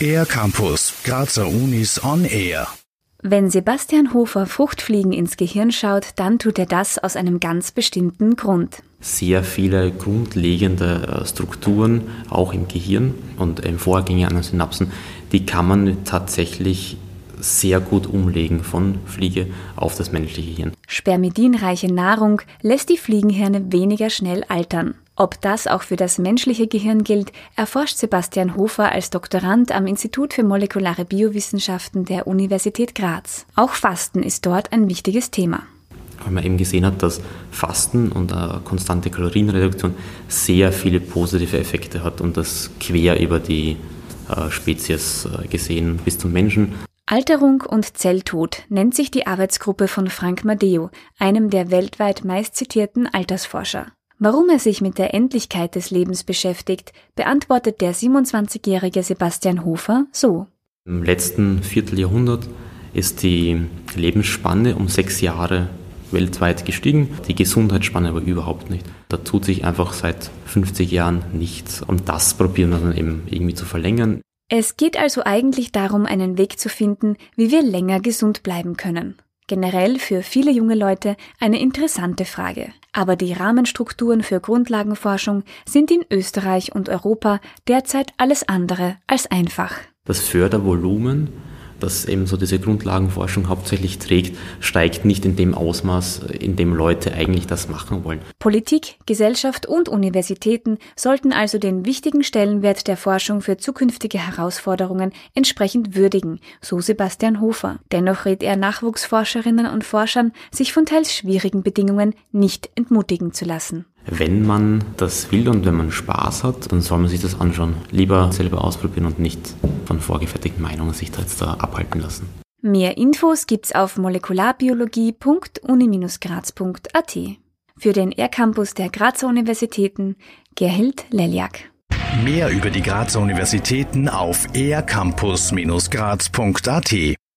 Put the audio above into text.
Air Campus, Grazer Unis on Air. Wenn Sebastian Hofer Fruchtfliegen ins Gehirn schaut, dann tut er das aus einem ganz bestimmten Grund. Sehr viele grundlegende äh, Strukturen, auch im Gehirn und im Vorgänge an den Synapsen, die kann man tatsächlich sehr gut umlegen von Fliege auf das menschliche Hirn. Spermidinreiche Nahrung lässt die Fliegenhirne weniger schnell altern. Ob das auch für das menschliche Gehirn gilt, erforscht Sebastian Hofer als Doktorand am Institut für molekulare Biowissenschaften der Universität Graz. Auch Fasten ist dort ein wichtiges Thema. Weil man eben gesehen hat, dass Fasten und eine konstante Kalorienreduktion sehr viele positive Effekte hat und das quer über die äh, Spezies äh, gesehen bis zum Menschen. Alterung und Zelltod nennt sich die Arbeitsgruppe von Frank Madeo, einem der weltweit meistzitierten Altersforscher. Warum er sich mit der Endlichkeit des Lebens beschäftigt, beantwortet der 27-jährige Sebastian Hofer so. Im letzten Vierteljahrhundert ist die Lebensspanne um sechs Jahre weltweit gestiegen, die Gesundheitsspanne aber überhaupt nicht. Da tut sich einfach seit 50 Jahren nichts und das probieren wir dann eben irgendwie zu verlängern. Es geht also eigentlich darum, einen Weg zu finden, wie wir länger gesund bleiben können. Generell für viele junge Leute eine interessante Frage. Aber die Rahmenstrukturen für Grundlagenforschung sind in Österreich und Europa derzeit alles andere als einfach. Das Fördervolumen das eben so diese Grundlagenforschung hauptsächlich trägt, steigt nicht in dem Ausmaß, in dem Leute eigentlich das machen wollen. Politik, Gesellschaft und Universitäten sollten also den wichtigen Stellenwert der Forschung für zukünftige Herausforderungen entsprechend würdigen, so Sebastian Hofer. Dennoch rät er Nachwuchsforscherinnen und Forschern, sich von teils schwierigen Bedingungen nicht entmutigen zu lassen. Wenn man das will und wenn man Spaß hat, dann soll man sich das anschauen. Lieber selber ausprobieren und nicht von vorgefertigten Meinungen sich da jetzt da abhalten lassen. Mehr Infos gibt's auf molekularbiologie.uni-graz.at. Für den R-Campus der Grazer Universitäten, Gerhild Leljak. Mehr über die Grazer Universitäten auf ercampus-graz.at